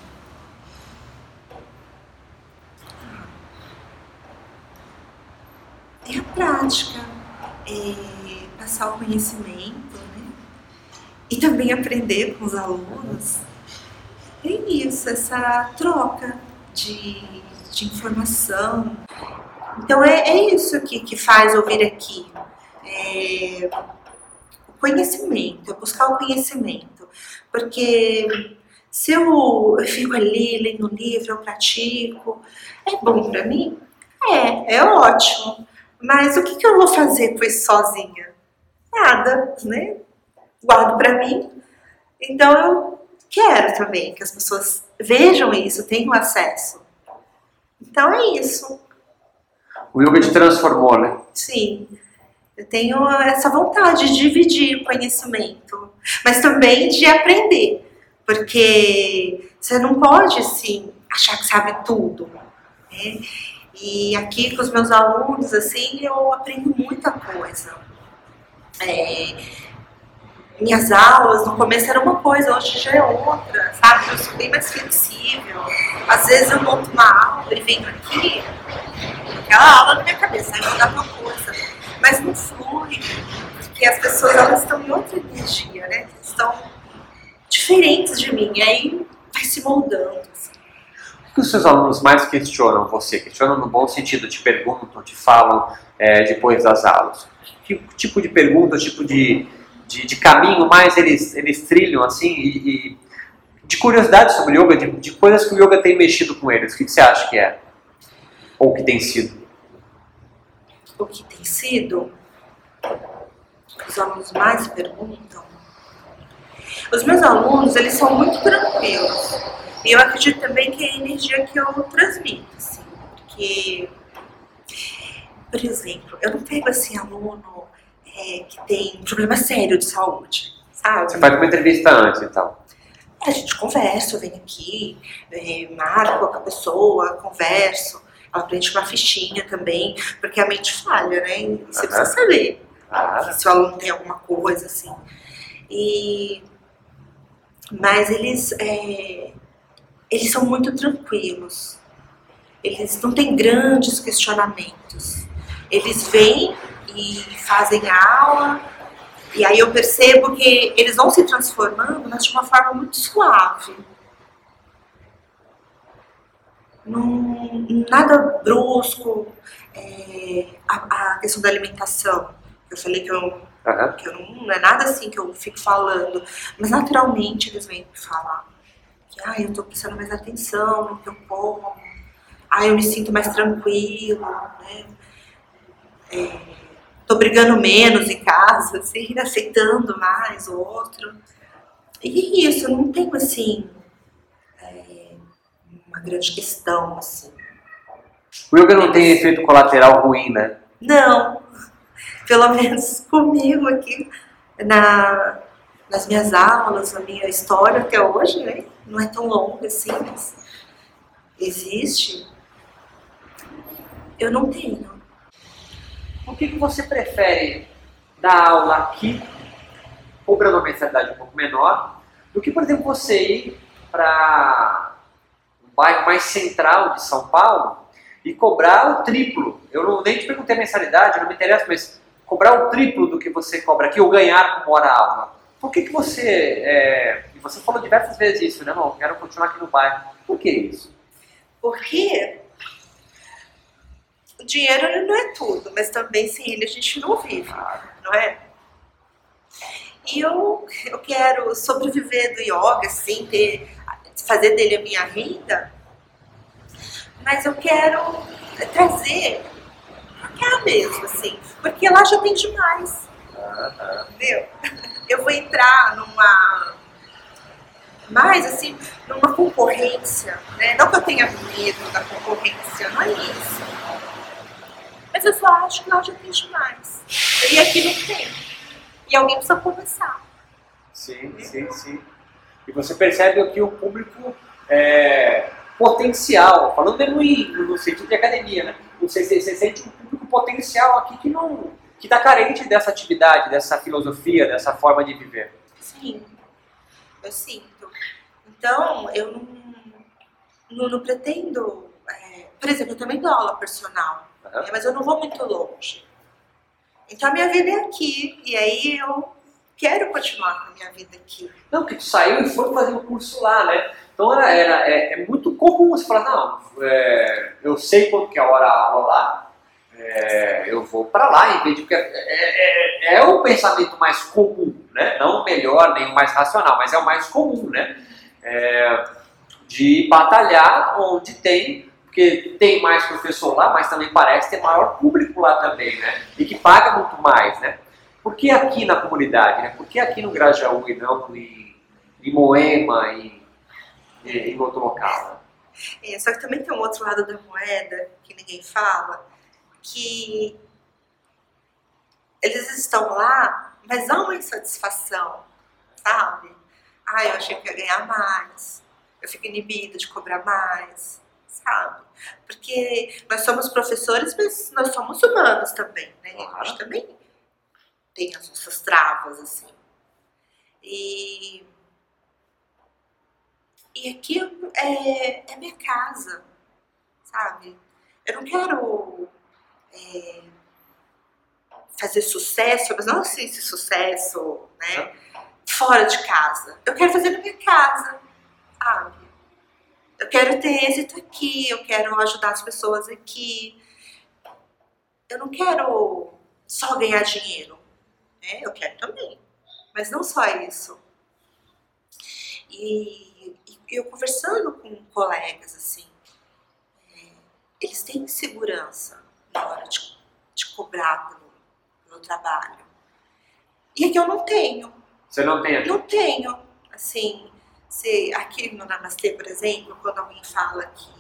É a prática, é passar o conhecimento, e também aprender com os alunos. É isso, essa troca de, de informação. Então é, é isso que, que faz eu vir aqui. É, o conhecimento, é buscar o conhecimento. Porque se eu, eu fico ali lendo um livro, eu pratico, é bom para mim? É, é ótimo. Mas o que, que eu vou fazer com isso sozinha? Nada, né? Guardo para mim. Então eu quero também que as pessoas vejam isso, tenham acesso. Então é isso. O yoga te transformou, né? Sim. Eu tenho essa vontade de dividir conhecimento, mas também de aprender. Porque você não pode, assim, achar que sabe tudo. Né? E aqui com os meus alunos, assim, eu aprendo muita coisa. É, minhas aulas, no começo era uma coisa, hoje já é outra, sabe? Eu sou bem mais flexível. Às vezes eu monto uma aula e venho aqui, aquela aula na minha cabeça, aí mudar uma coisa. Mas não flui, porque as pessoas elas estão em outra energia, né? Estão diferentes de mim, e aí vai se moldando. Assim. O que os seus alunos mais questionam você? Questionam no bom sentido, te perguntam, te falam é, depois das aulas? Que tipo de pergunta, tipo de, de, de caminho mais eles, eles trilham assim? E, e de curiosidade sobre yoga, de, de, coisas que o yoga tem mexido com eles, o que, você acha que é? Ou que tem sido? O que tem sido? Os alunos mais perguntam. Os meus alunos, eles são muito tranquilos e eu acredito também que é a energia que eu transmito, assim, porque, por exemplo, eu não pego assim aluno é, que tem um problema sério de saúde, sabe? Você faz uma entrevista antes, então? É, a gente conversa, eu venho aqui, é, marco com a pessoa, converso, ela preenche uma fichinha também, porque a mente falha, né? Você uhum. precisa saber ah. se o aluno tem alguma coisa, assim. E... Mas eles... É eles são muito tranquilos. Eles não têm grandes questionamentos. Eles vêm e fazem a aula, e aí eu percebo que eles vão se transformando, mas de uma forma muito suave. Num, nada brusco. É, a, a, questão da alimentação. Eu falei que eu, uhum. que eu não, não é nada assim que eu fico falando, mas naturalmente eles vêm me falar que ah, eu estou prestando mais atenção no que eu como, ah, eu me sinto mais tranquilo, né? Estou é, brigando menos em casa, assim, aceitando mais o outro. E isso, eu não tenho assim é, uma grande questão, assim. O yoga não tem efeito colateral ruim, né? Não, pelo menos comigo aqui na, nas minhas aulas, na minha história até hoje, né? Não é tão longa assim, mas existe. Eu não tenho. Por que, que você prefere dar aula aqui, cobrando uma mensalidade um pouco menor, do que, por exemplo, você ir para um bairro mais central de São Paulo e cobrar o triplo? Eu não, nem te perguntei a mensalidade, não me interessa, mas cobrar o triplo do que você cobra aqui ou ganhar com hora aula. Por que, que você. É, você falou diversas vezes isso, né, irmão? Quero continuar aqui no bairro. Por que isso? Porque o dinheiro não é tudo, mas também sem ele a gente não vive, não é? E eu, eu quero sobreviver do yoga, assim, ter, fazer dele a minha renda, mas eu quero trazer cá mesmo, assim, porque lá já tem demais. Entendeu? Eu vou entrar numa. Mais assim, numa concorrência, né? Não que eu tenha medo da concorrência, não é isso. Mas eu só acho que lá já tem demais. E aqui não tem. E alguém precisa começar. Sim, sim, sim. E você percebe que o público é, potencial, falando mesmo no sentido de academia, né? Você, você sente um público potencial aqui que não, que está carente dessa atividade, dessa filosofia, dessa forma de viver. Sim, eu sinto. Então, eu não, não, não pretendo. É, por exemplo, eu também dou aula personal. Aham. né, mas eu não vou muito longe. Então a minha vida é aqui, e aí eu quero continuar com a minha vida aqui. Não, que tu saiu e foi fazer um curso lá, né? Então era, era, é, é muito comum você falar, não, é, eu sei quanto que é a hora a aula lá, é, eu vou para lá, em vez de. porque É, é, é o pensamento mais comum, né? Não o melhor, nem o mais racional, mas é o mais comum, né? É, de batalhar onde tem, porque tem mais professor lá, mas também parece ter maior público lá também, né? E que paga muito mais, né? Por que aqui na comunidade, né? Por que aqui no Grajaú e não em, em Moema e e- em outro local? né? É, só que também tem um outro lado da moeda que ninguém fala, que eles estão lá, mas há uma insatisfação, sabe? Ah, eu achei que ia ganhar mais, eu fico inibida de cobrar mais, sabe? Porque nós somos professores, mas nós somos humanos também, né? A Claro. gente também tem as nossas travas, assim. E, e aqui é, é minha casa, sabe? Eu não quero é, fazer sucesso, mas não assim esse sucesso, né? Fora de casa. Eu quero fazer na minha casa, sabe? Eu quero ter êxito aqui, eu quero ajudar as pessoas aqui. Eu não quero só ganhar dinheiro, né? Eu quero também, mas não só isso. E, e eu conversando com colegas, assim, é, eles têm segurança na hora de, de cobrar pelo, pelo trabalho. E aqui eu não tenho. Você não tem Não tenho. Assim, se aqui no Namastê, por exemplo, quando alguém fala que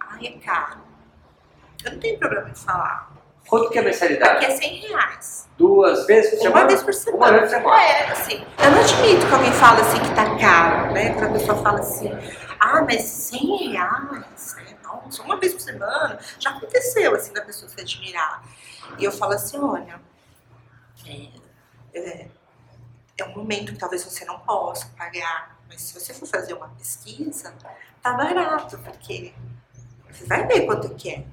ai, é caro, eu não tenho problema em falar. Quanto que é a Aqui mensalidade? é 100 reais. Duas vezes por Uma semana? vez por semana. Uma vez por semana. É, assim, eu não admito que alguém fale assim que tá caro, né? Quando a pessoa fala assim, ah, mas 100 reais, né? Nossa, uma vez por semana. Já aconteceu, assim, da pessoa se admirar. E eu falo assim, olha, é, é, é um momento que talvez você não possa pagar, mas se você for fazer uma pesquisa, tá barato, porque você vai ver quanto que é.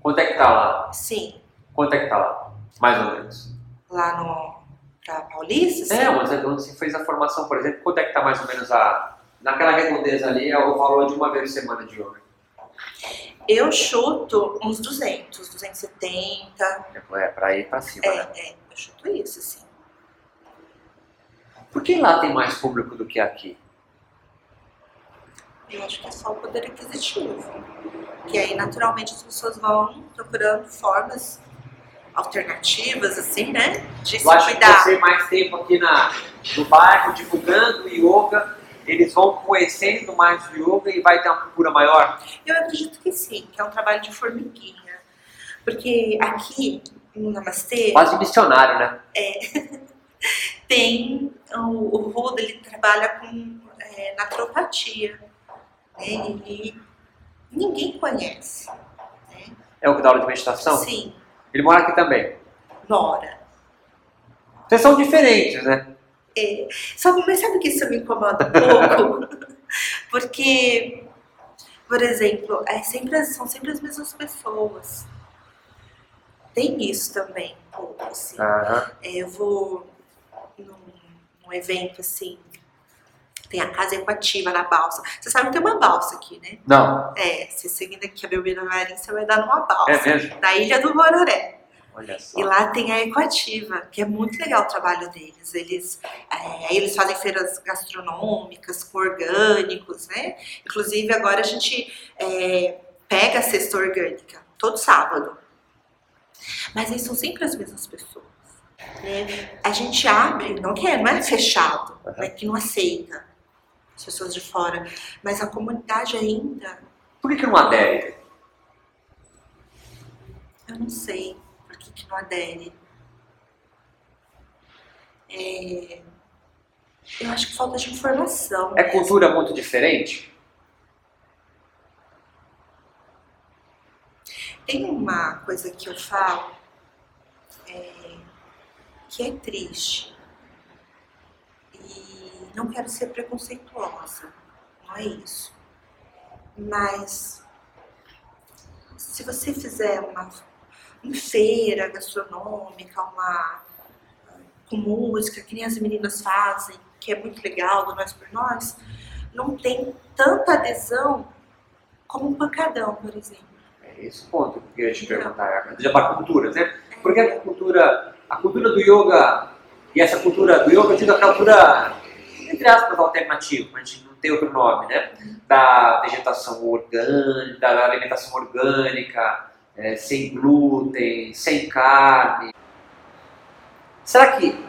Quanto é que tá lá? Sim, Quanto é que tá lá? Mais ou menos. lá no pra Paulista. É, onde onde você fez a formação, por exemplo, quanto é que tá mais ou menos a. Naquela redondeza ali é o valor de uma vez por semana de yoga. Eu chuto uns 200, 270. É pra ir pra cima, É, né? é, eu chuto isso, assim. Por que lá tem mais público do que aqui? Eu acho que é só o poder aquisitivo. Que aí, naturalmente, as pessoas vão procurando formas alternativas, assim, né? De se Eu acho que cuidar. você mais tempo aqui na, no bairro, divulgando yoga, eles vão conhecendo mais o yoga e vai ter uma procura maior? Eu acredito que sim, que é um trabalho de formiguinha. Porque aqui, no Namastê, Quase missionário, né? tem o, o Ruda, ele trabalha com é, naturopatia. Né? Ele ninguém conhece. Né? É o que dá aula de meditação? Sim, Ele mora aqui também. Nora. Vocês são diferentes, né? É, só, mas sabe que isso me incomoda um pouco? Porque, por exemplo, é sempre, são sempre as mesmas pessoas. Tem isso também, um pouco, assim. É, eu vou num evento assim, tem a casa equativa na balsa. Você sabe que tem uma balsa aqui, né? Não, É, se seguindo aqui a Belmiro Marinho, você vai dar numa balsa. é mesmo? Na Ilha do Bororé. Olha só. E lá tem a Equativa, que é muito legal o trabalho deles. Eles, é, eles fazem feiras gastronômicas com orgânicos, né? Inclusive agora a gente é, pega a cesta orgânica todo sábado. Mas aí são sempre as mesmas pessoas. Né? A gente abre, não que é, não é fechado, Uhum. né? que não aceita as pessoas de fora. Mas a comunidade ainda, Por que, que não adere? eu não sei por que, que não adere. É, eu acho que falta de informação. É mesmo. cultura muito diferente? Tem uma coisa que eu falo é, que é triste. E não quero ser preconceituosa, não é isso. Mas se você fizer uma, uma feira gastronômica, uma com música, que nem as meninas fazem, que é muito legal, do Nós por Nós, não tem tanta adesão como um pancadão, por exemplo. É esse ponto que eu ia te perguntar, já para culturas, né? Porque a cultura, a cultura do yoga e essa cultura do yoga, eu a cultura, entre aspas, alternativa, a gente não tem outro nome, né? Da vegetação orgânica, da alimentação orgânica, é, sem glúten, sem carne. Será que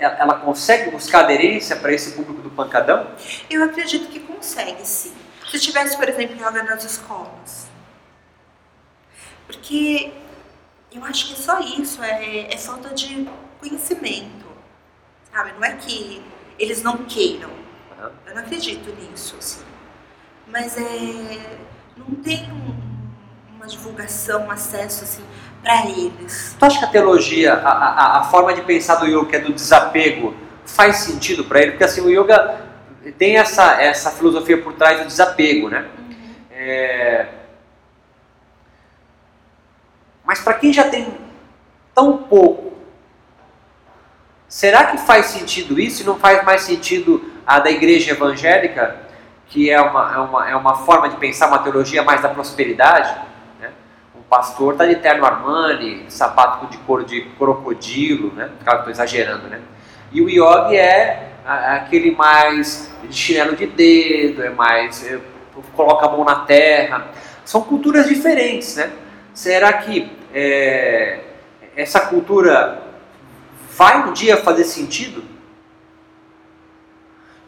ela consegue buscar aderência para esse público do pancadão? Eu acredito que consegue, sim. Se tivesse, por exemplo, yoga nas escolas. Porque eu acho que é só isso, é, é falta de conhecimento. Sabe? Não é que eles não queiram. Eu não acredito nisso, assim. Mas é. Não tem uma divulgação, um acesso, assim, para eles. Tu acha que a teologia, a, a, a forma de pensar do yoga, que é do desapego, faz sentido para ele? Porque assim, o yoga tem essa, essa filosofia por trás do desapego, né? Uhum. É... Mas para quem já tem tão pouco, será que faz sentido isso e não faz mais sentido a da igreja evangélica, que é uma, é uma, é uma forma de pensar uma teologia mais da prosperidade? Né? Um pastor está de terno Armani, sapato de couro de crocodilo, né? Claro estou exagerando, né? E o yogi é aquele mais de chinelo de dedo, é mais é, coloca a mão na terra. São culturas diferentes, né? Será que é, essa cultura vai um dia fazer sentido?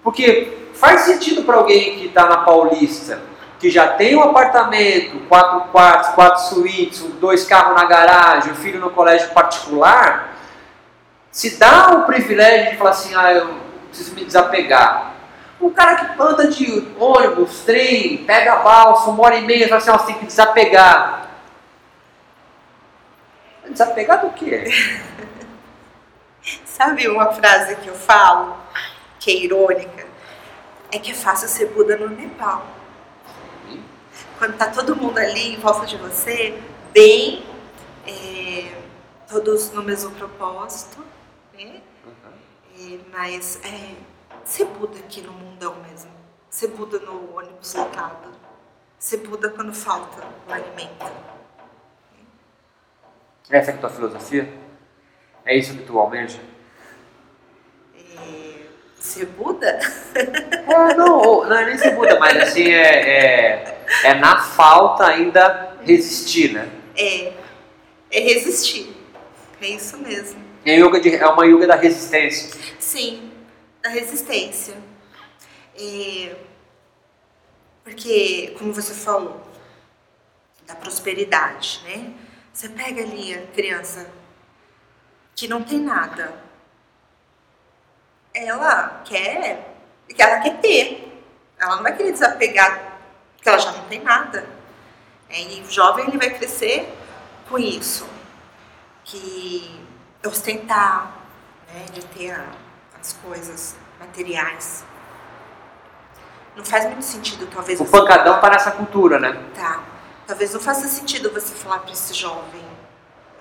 Porque faz sentido para alguém que está na Paulista, que já tem um apartamento, quatro quartos, quatro suítes, dois carros na garagem, um filho no colégio particular, se dá o privilégio de falar assim, ah, eu preciso me desapegar. O cara que anda de ônibus, trem, pega balsa, uma hora e meia, fala assim, você tem que desapegar. Desapegar do quê? Sabe uma frase que eu falo, que é irônica? É que é fácil ser Buda no Nepal. Quando tá todo mundo ali em volta de você, bem, é, todos no mesmo propósito, né? Uhum. É, mas é, ser Buda aqui no mundão mesmo. Ser Buda no ônibus lotado. Ser Buda quando falta o alimento. Essa é a tua filosofia? É isso que tu almeja? É, ser Buda? É, não, não é nem ser Buda, mas assim, é, é, é na falta ainda resistir, né? É, é resistir. É isso mesmo. É, yoga de, é uma yoga da resistência. Sim, da resistência. É, porque, como você falou, da prosperidade, né? Você pega ali a criança que não tem nada. Ela quer, ela quer ter. Ela não vai querer desapegar, porque ela já não tem nada. É, e o jovem ele vai crescer com isso, que ostentar, né, de ter as coisas materiais. Não faz muito sentido, talvez. O pancadão está nessa cultura, né? Tá. Talvez não faça sentido você falar para esse jovem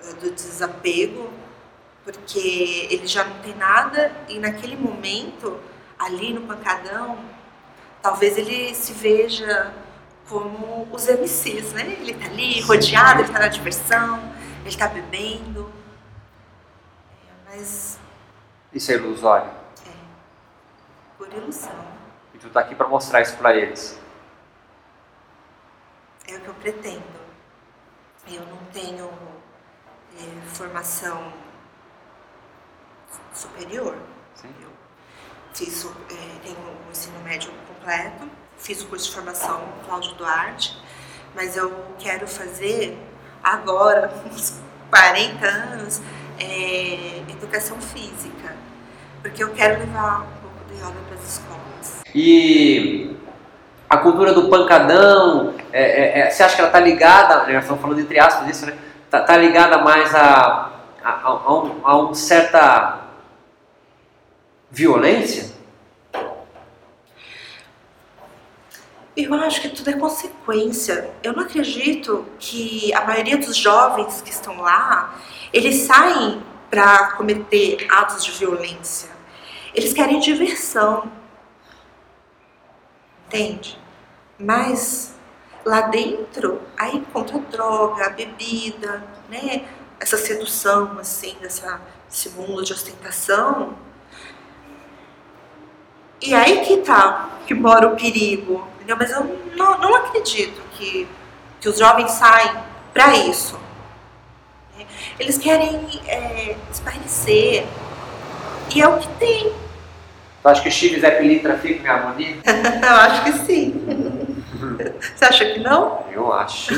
uh, do desapego, porque ele já não tem nada e naquele momento, ali no pancadão, talvez ele se veja como os MCs, né? Ele tá ali rodeado, ele tá na diversão, ele tá bebendo. É, mas. Isso é ilusório. É. Por ilusão. E tu tá aqui para mostrar isso para eles. É o que eu pretendo. Eu não tenho é, formação superior. Sim. Eu fiz, é, tenho o ensino médio completo, fiz o curso de formação Cláudio Duarte, mas eu quero fazer agora, uns 40 anos, é, educação física, porque eu quero levar um pouco de yoga para as escolas. E a cultura do pancadão, é, é, é, você acha que ela está ligada, nós estamos falando entre aspas isso, né? Está tá ligada mais a, a, a, um, a uma certa violência? Eu acho que tudo é consequência. Eu não acredito que a maioria dos jovens que estão lá, eles saem para cometer atos de violência. Eles querem diversão. Entende? Mas lá dentro, aí encontra droga, a bebida, né? Essa sedução, assim, dessa, desse mundo de ostentação. E aí que tá, que mora o perigo. Entendeu? Mas eu não, não acredito que, que os jovens saem para isso. Eles querem é. E é o que tem. Tu acha que Chives é Pili trafica em harmonia? eu acho que sim. Você acha que não? Eu acho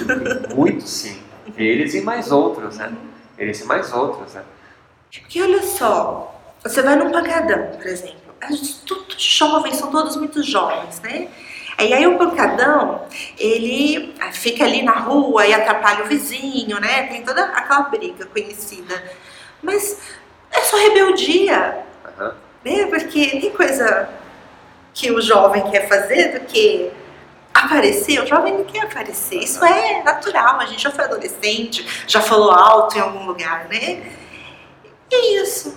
muito sim. Eles e mais outros, né? Eles e mais outros, né? Porque olha só, você vai num pancadão, por exemplo. Todos jovens, são todos muito jovens, né? E aí o pancadão, ele fica ali na rua e atrapalha o vizinho, né? Tem toda aquela briga conhecida. Mas é só rebeldia. Uhum. Né? Porque tem coisa que o jovem quer fazer do que aparecer. O jovem não quer aparecer. Isso é natural. A gente já foi adolescente, já falou alto em algum lugar, né? E é isso.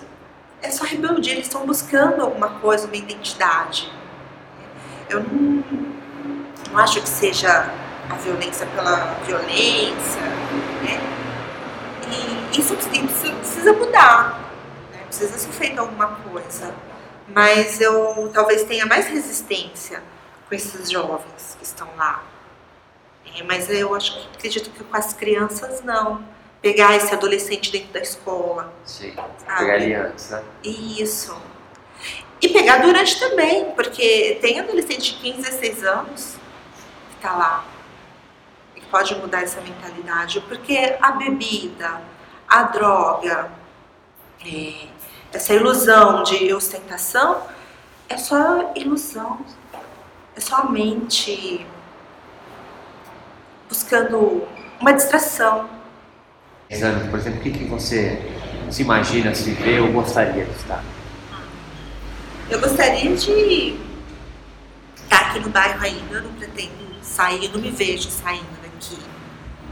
É só rebeldia. Eles estão buscando alguma coisa, uma identidade. Eu não, não acho que seja a violência pela violência, né? E isso precisa, precisa mudar? Precisa ser feito alguma coisa. Mas eu talvez tenha mais resistência com esses jovens que estão lá. É, mas eu acho que acredito que com as crianças não. Pegar esse adolescente dentro da escola. Sim. Sabe? Pegar ele antes, né? Isso. E pegar durante também, porque tem adolescente de 15, 16 anos que está lá e pode mudar essa mentalidade, porque a bebida, a droga, é, essa ilusão de ostentação é só ilusão, é só a mente buscando uma distração. Exame, por exemplo, o que, que você se imagina, se vê ou gostaria de estar? Eu gostaria de estar aqui no bairro ainda, eu não pretendo sair, eu não me vejo saindo daqui.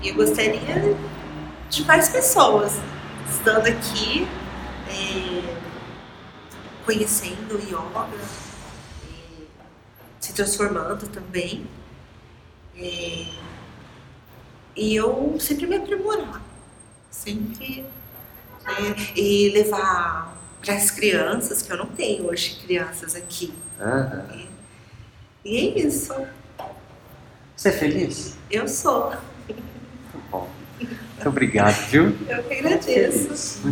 E eu gostaria de mais pessoas estando aqui, é, conhecendo yoga, é, se transformando também. É, e eu sempre me aprimorar, sempre. É, e levar para as crianças, que eu não tenho hoje crianças aqui. Uhum. E, e é isso. Você é feliz? Eu sou. Muito bom. Muito obrigado, viu? Eu que agradeço.